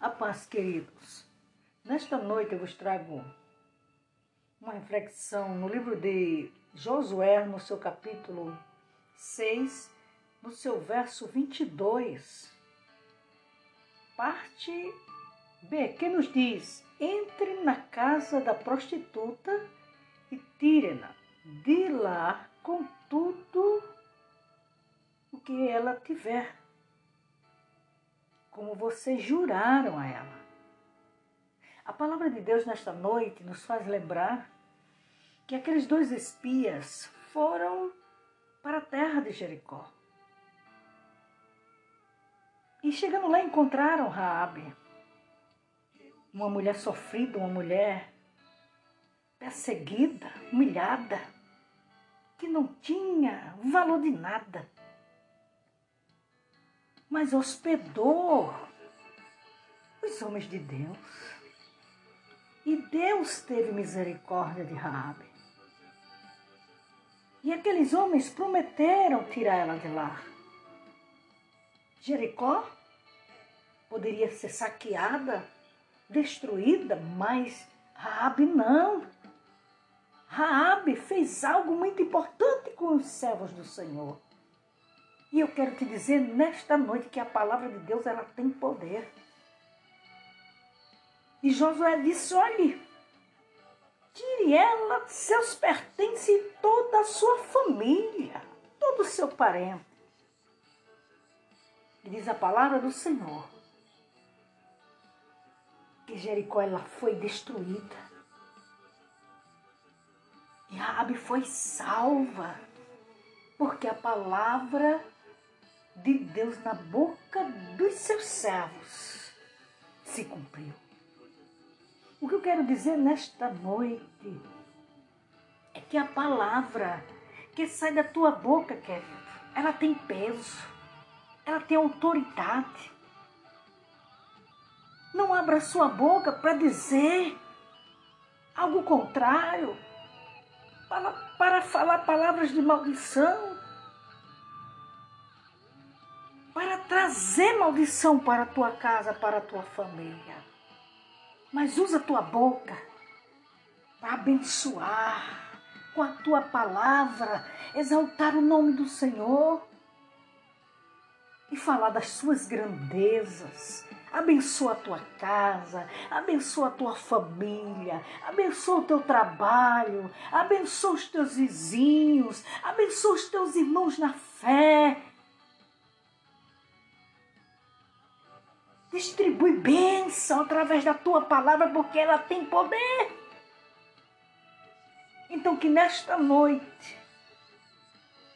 A paz, queridos. Nesta noite eu vos trago uma reflexão no livro de Josué, no seu capítulo 6, no seu verso 22. Parte B, que nos diz: Entre na casa da prostituta e tire-na de lá com tudo o que ela tiver como vocês juraram a ela. A palavra de Deus nesta noite nos faz lembrar que aqueles dois espias foram para a terra de Jericó. E chegando lá encontraram Raabe, uma mulher sofrida, uma mulher perseguida, humilhada, que não tinha valor de nada mas hospedou os homens de Deus. E Deus teve misericórdia de Raabe. E aqueles homens prometeram tirar ela de lá. Jericó poderia ser saqueada, destruída, mas Raabe não. Raabe fez algo muito importante com os servos do Senhor. E eu quero te dizer nesta noite que a palavra de Deus ela tem poder. E Josué disse: olhe, tire ela, seus pertences e toda a sua família, todo o seu parente. E diz a palavra do Senhor que Jericó ela foi destruída. E Raabe foi salva, porque a palavra de Deus na boca dos seus servos se cumpriu. O que eu quero dizer nesta noite é que a palavra que sai da tua boca, querido, ela tem peso, ela tem autoridade. Não abra sua boca para dizer algo contrário, para, para falar palavras de maldição, trazer maldição para a tua casa, para a tua família. Mas usa a tua boca para abençoar com a tua palavra, exaltar o nome do Senhor e falar das suas grandezas. Abençoa a tua casa, abençoa a tua família, abençoa o teu trabalho, abençoa os teus vizinhos, abençoa os teus irmãos na fé, Distribui bênção através da tua palavra, porque ela tem poder. Então, que nesta noite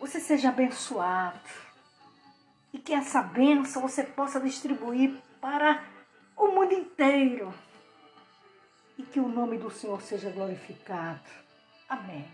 você seja abençoado e que essa bênção você possa distribuir para o mundo inteiro e que o nome do Senhor seja glorificado. Amém.